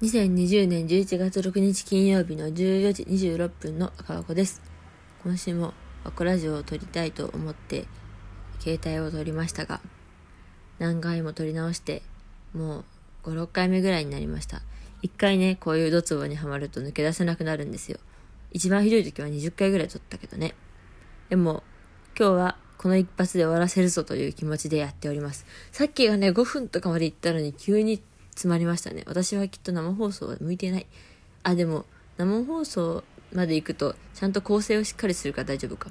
2020年11月6日金曜日の14時26分の赤箱です。今週もアコラジオを撮りたいと思って携帯を撮りましたが、何回も撮り直して、もう5、6回目ぐらいになりました。一回ね、こういうドツボにはまると抜け出せなくなるんですよ。一番ひどい時は20回ぐらい撮ったけどね。でも、今日はこの一発で終わらせるぞという気持ちでやっております。さっきがね、5分とかまで行ったのに急に詰まりましたね。私はきっと生放送は向いてない。あ、でも、生放送まで行くと、ちゃんと構成をしっかりするから大丈夫か。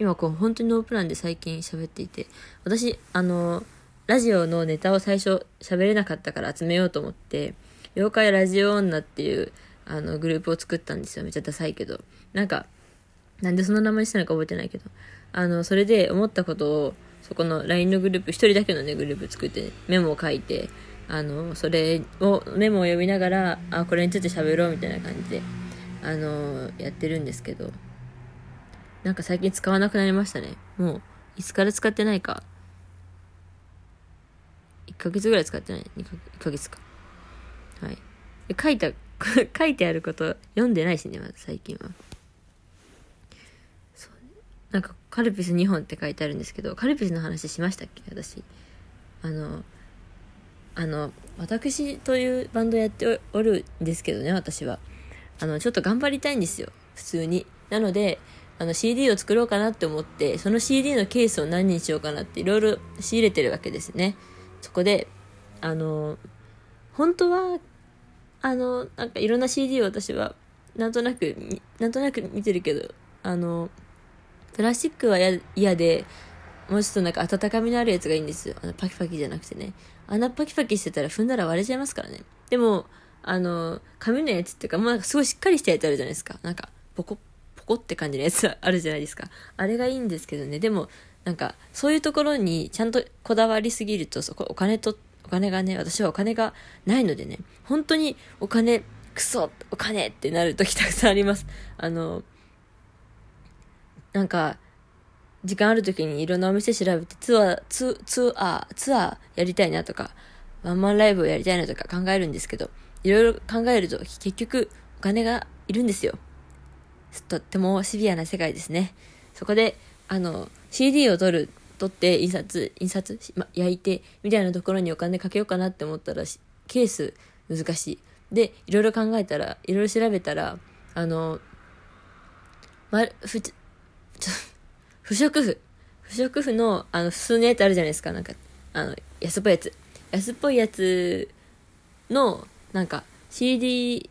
今こう、本当にノープランで最近喋っていて、私、あの、ラジオのネタを最初喋れなかったから集めようと思って、妖怪ラジオ女っていう、あの、グループを作ったんですよ。めっちゃダサいけど。なんか、なんでその名前にしたのか覚えてないけど。あの、それで思ったことを、そこの LINE のグループ、一人だけのね、グループ作って、メモを書いて、あの、それを、メモを読みながら、あ、これについて喋ろうみたいな感じで、あの、やってるんですけど、なんか最近使わなくなりましたね。もう、いつから使ってないか。1ヶ月ぐらい使ってない ?2 ヶ ,1 ヶ月か。はい。書いた、書いてあること読んでないしね、ま最近は。そう。なんか、カルピス2本って書いてあるんですけど、カルピスの話しましたっけ私。あの、あの、私というバンドやっておるんですけどね、私は。あの、ちょっと頑張りたいんですよ。普通に。なので、あの CD を作ろうかなって思って、その CD のケースを何にしようかなっていろいろ仕入れてるわけですね。そこで、あの、本当は、あの、なんかいろんな CD を私は、なんとなく、なんとなく見てるけど、あの、プラスチックは嫌で、もうちょっとなんか温かみのあるやつがいいんですよ。あのパキパキじゃなくてね。あんなパキパキしてたら踏んだら割れちゃいますからね。でも、あの、紙のやつっていうか、もうなんかすごいしっかりしたやつあるじゃないですか。なんか、ポコ、ポコって感じのやつあるじゃないですか。あれがいいんですけどね。でも、なんか、そういうところにちゃんとこだわりすぎると、そこ、お金と、お金がね、私はお金がないのでね、本当にお金、クソお金ってなる時たくさんあります。あの、なんか、時間ある時にいろんなお店調べてツアー、ツツアー、ツアーやりたいなとか、ワンマンライブをやりたいなとか考えるんですけど、いろいろ考えると結局お金がいるんですよ。とってもシビアな世界ですね。そこで、あの、CD を撮る、撮って印刷、印刷、ま、焼いて、みたいなところにお金かけようかなって思ったら、ケース難しい。で、いろいろ考えたら、いろいろ調べたら、あの、ま、ふち、ちょ、不織布。不織布の、あの、普通のやつあるじゃないですか。なんか、あの、安っぽいやつ。安っぽいやつの、なんか、CD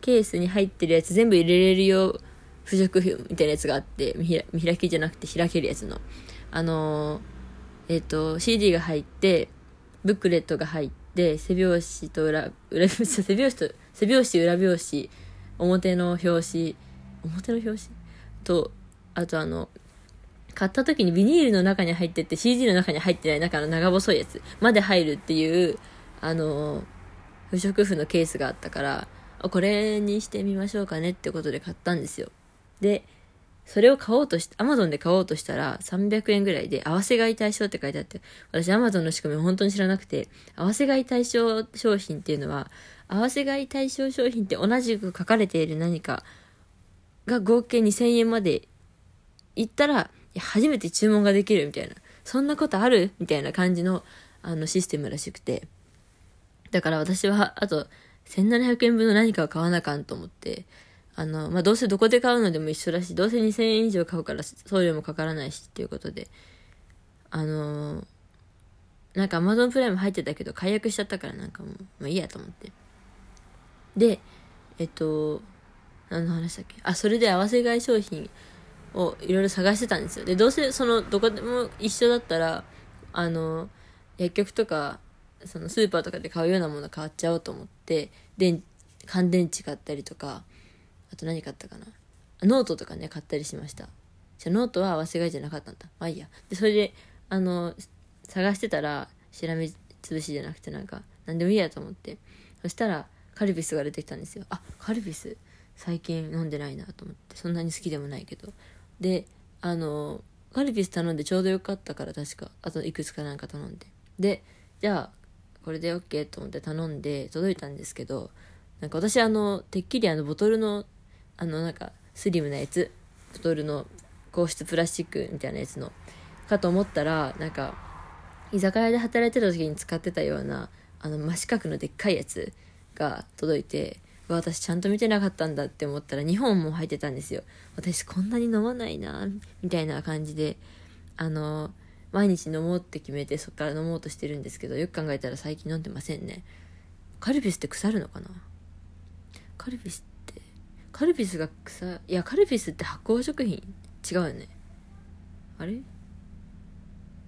ケースに入ってるやつ全部入れれるよ不織布みたいなやつがあって、見開きじゃなくて開けるやつの。あのー、えっ、ー、と、CD が入って、ブックレットが入って、背表紙と裏、裏、背表紙と、背表紙、裏表紙、表の表紙、表の表紙？と、あとあの、買った時にビニールの中に入ってて CD の中に入ってない中の長細いやつまで入るっていう、あの、不織布のケースがあったから、これにしてみましょうかねってことで買ったんですよ。で、それを買おうとして、アマゾンで買おうとしたら300円ぐらいで、合わせ買い対象って書いてあって、私アマゾンの仕組み本当に知らなくて、合わせ買い対象商品っていうのは、合わせ買い対象商品って同じく書かれている何かが合計2000円まで行ったら、初めて注文ができるみたいな、そんなことある？みたいな感じの、あの、システムらしくて。だから私は、あと、1700円分の何かを買わなあかんと思って、あの、まあ、どうせどこで買うのでも一緒だし、どうせ2000円以上買うから送料もかからないしっていうことで、あのなんか Amazon プライム入ってたけど解約しちゃったからなんかもう、まあいいやと思って。で、えっと、何の話だっけ？あ、それで合わせ買い商品をいろいろ探してたんですよ。で、どうせその、どこでも一緒だったら、あの、薬局とか、そのスーパーとかで買うようなもの買っちゃおうと思って、で、乾電池買ったりとか、あと何買ったかな。ノートとかね、買ったりしました。じゃノートは合わせ買いじゃなかったんだ。まあいいや。で、それで、あの、探してたら、しらみつぶしじゃなくてなんか、何でもいいやと思って。そしたら、カルピスが出てきたんですよ。あ、カルピス、最近飲んでないなと思って。そんなに好きでもないけど。で、あの、カルピス頼んでちょうどよかったから確か、あといくつかなんか頼んで。で、じゃあ、これで OK と思って頼んで届いたんですけどなんか私あのてっきりあのボトルのあのなんかスリムなやつボトルの硬質プラスチックみたいなやつのかと思ったらなんか居酒屋で働いてた時に使ってたようなあの真四角のでっかいやつが届いて私ちゃんと見てなかったんだって思ったら2本も入ってたんですよ私こんなに飲まないなみたいな感じであの毎日飲もうって決めてそっから飲もうとしてるんですけどよく考えたら最近飲んでませんね。カルピスって腐るのかな？カルピスってカルピスが腐いやカルピスって発酵食品？違うよね。あれ？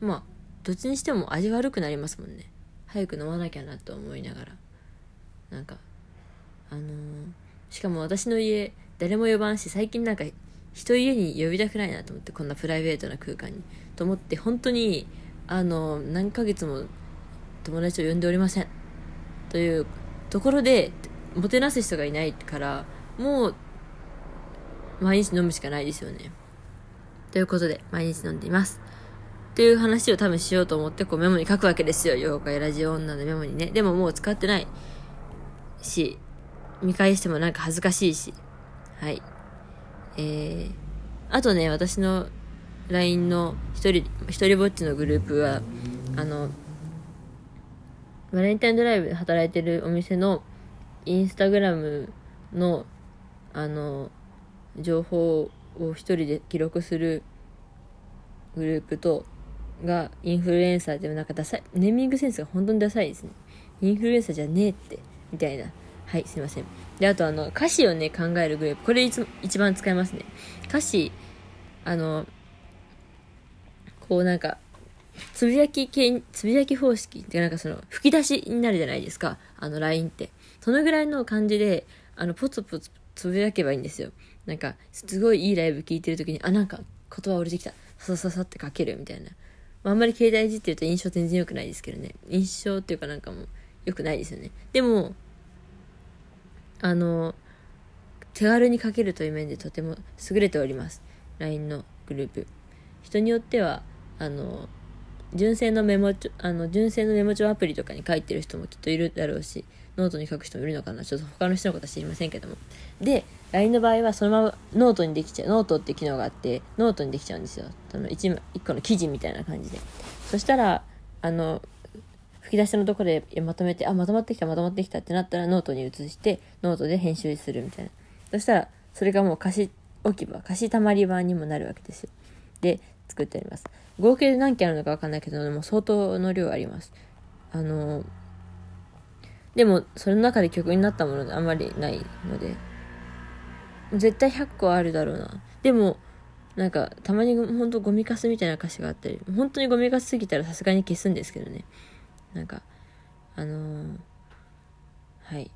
まあどっちにしても味悪くなりますもんね。早く飲まなきゃなと思いながら。なんかあのー、しかも私の家誰も呼ばんし最近なんか人家に呼びたくないなと思ってこんなプライベートな空間に。と思って本当にあの何ヶ月も友達を呼んでおりません。というところでもてなす人がいないからもう毎日飲むしかないですよね。ということで毎日飲んでいます。っていう話を多分しようと思ってこうメモに書くわけですよ。妖怪ラジオ女のメモにね。でももう使ってないし見返してもなんか恥ずかしいし。はい。えー、あとね私の LINE の一人一人ぼっちのグループはあのバレンタインドライブで働いてるお店のインスタグラムのあの情報を一人で記録するグループとがインフルエンサーでもなんかダサいネーミングセンスが本当にダサいですね。インフルエンサーじゃねえってみたいな。はいすいません。であとあの歌詞をね考えるグループ。これいつも一番使いますね。歌詞あのこうなんかつぶやき系つぶやき方式ってなんかその吹き出しになるじゃないですか。あの LINE って。そのぐらいの感じであのポツポツつぶやけばいいんですよ。なんかすごいいいライブ聴いてる時にあなんか言葉降りてきた。さささって書けるみたいな、あ、あんまり携帯いじってると印象全然良くないですけどね。印象っていうかなんかもう良くないですよね。でもあの手軽に書けるという面でとても優れております。LINE のグループ。人によってはあの純正のメモ帳あの純正のメモ帳アプリとかに書いてる人もきっといるだろうしノートに書く人もいるのかな。ちょっと他の人のことは知りませんけども。で LINE の場合はそのままノートにできちゃうノートって機能があってノートにできちゃうんですよ。その 1, 1個の記事みたいな感じで。そしたらあの吹き出しのところでまとめてあまとまってきたまとまってきたってなったらノートに移してノートで編集するみたいな。そしたらそれがもう歌詞置き場歌詞たまり場にもなるわけですよ。で作ってあります。合計で何件あるのか分かんないけども相当の量あります。あのでもその中で曲になったものであんまりないので絶対100個あるだろうな。でもなんかたまにほんとゴミかすみたいな歌詞があったり本当にゴミかすすぎたらさすがに消すんですけどね。なんかあのー、はい。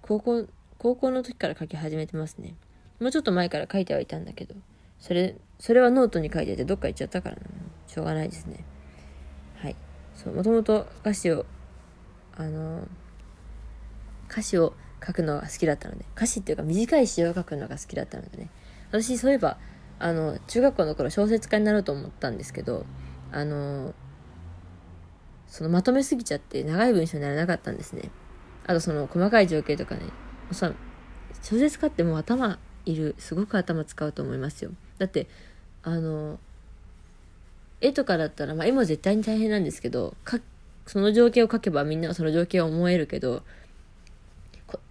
高校高校の時から書き始めてますね。もうちょっと前から書いてはいたんだけど。それそれはノートに書いててどっか行っちゃったからしょうがないですね。はい。そうもともと歌詞をあの歌詞を書くのが好きだったので。歌詞っていうか短い詩を書くのが好きだったのでね。私そういえばあの中学校の頃小説家になろうと思ったんですけどあのそのまとめすぎちゃって長い文章にならなかったんですね。あとその細かい情景とかね。小説家ってもう頭いるすごく頭使うと思いますよ。だってあの絵とかだったら、まあ、絵も絶対に大変なんですけどその情景を描けばみんなその情景を思えるけど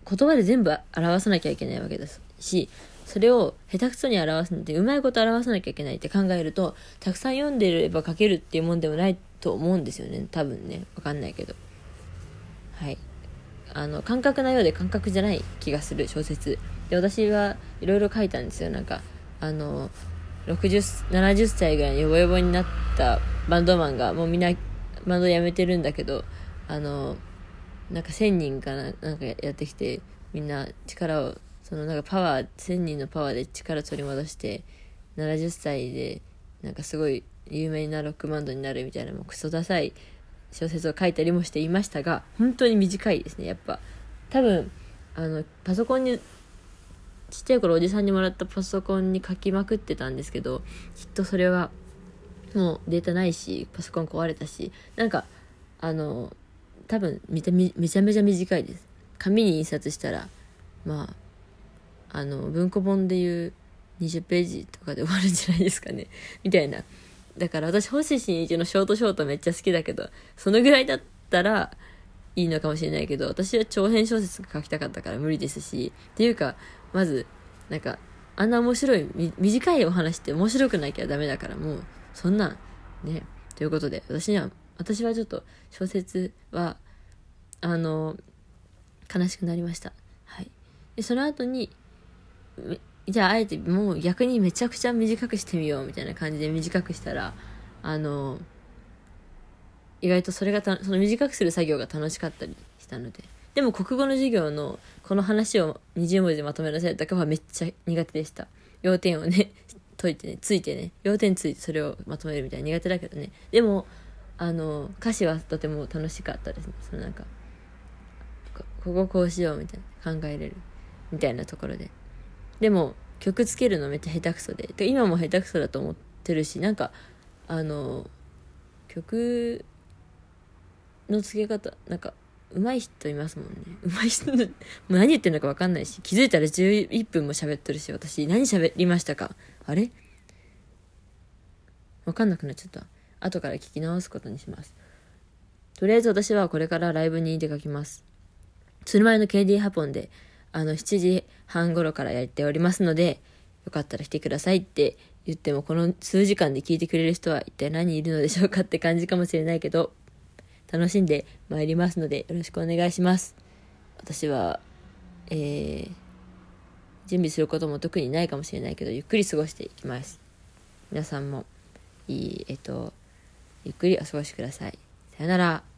言葉で全部表さなきゃいけないわけですしそれを下手くそに表すのでうまいこと表さなきゃいけないって考えるとたくさん読んでれば書けるっていうもんでもないと思うんですよね。多分ね。わかんないけど。はい。あの感覚なようで感覚じゃない気がする小説。で私はいろいろ書いたんですよ。なんかあの6070歳ぐらいにヨボヨボになったバンドマンがもうみんなバンド辞めてるんだけどあのなんか1000人かななんかやってきてみんな力をそのなんかパワー1000人のパワーで力取り戻して70歳でなんかすごい有名なロックバンドになるみたいなもうクソダサい小説を書いたりもしていましたが本当に短いですねやっぱ。多分あのパソコンにちっちゃい頃おじさんにもらったパソコンに書きまくってたんですけどきっとそれはもうデータないしパソコン壊れたしなんかあの多分めちゃめちゃ短いです。紙に印刷したらまああの文庫本でいう20ページとかで終わるんじゃないですかね。みたいな。だから私星新一のショートショートめっちゃ好きだけどそのぐらいだったらいいのかもしれないけど私は長編小説が書きたかったから無理ですしっていうかまずなんかあんな面白い短いお話って面白くなきゃダメだからもうそんなんねということで私には私はちょっと小説はあの悲しくなりました。はい。でその後にじゃああえてもう逆にめちゃくちゃ短くしてみようみたいな感じで短くしたらあの意外とそれがたその短くする作業が楽しかったりしたので。でも国語の授業のこの話を20文字まとめなさいとかはめっちゃ苦手でした。要点をね 解いてねついてね要点ついてそれをまとめるみたいな苦手だけどね。でもあの歌詞はとても楽しかったですね。そのなんかこここうしようみたいな考えれるみたいなところで。でも曲つけるのめっちゃ下手くそで。で今も下手くそだと思ってるしなんかあの曲の付け方なんか上手い人いますもんね。上手い人もう 何言ってるのか分かんないし気づいたら11分も喋ってるし私。何喋りましたか？あれ？分かんなくなっちゃった。後から聞き直すことにします。とりあえず私はこれからライブに出かけます。その前の KD ハポンであの7時半頃からやっておりますのでよかったら来てくださいって言ってもこの数時間で聞いてくれる人は一体何人いるのでしょうかって感じかもしれないけど楽しんでまいりますのでよろしくお願いします。私はえー、準備することも特にないかもしれないけどゆっくり過ごしていきます。皆さんもいいえっとゆっくりお過ごしください。さよなら。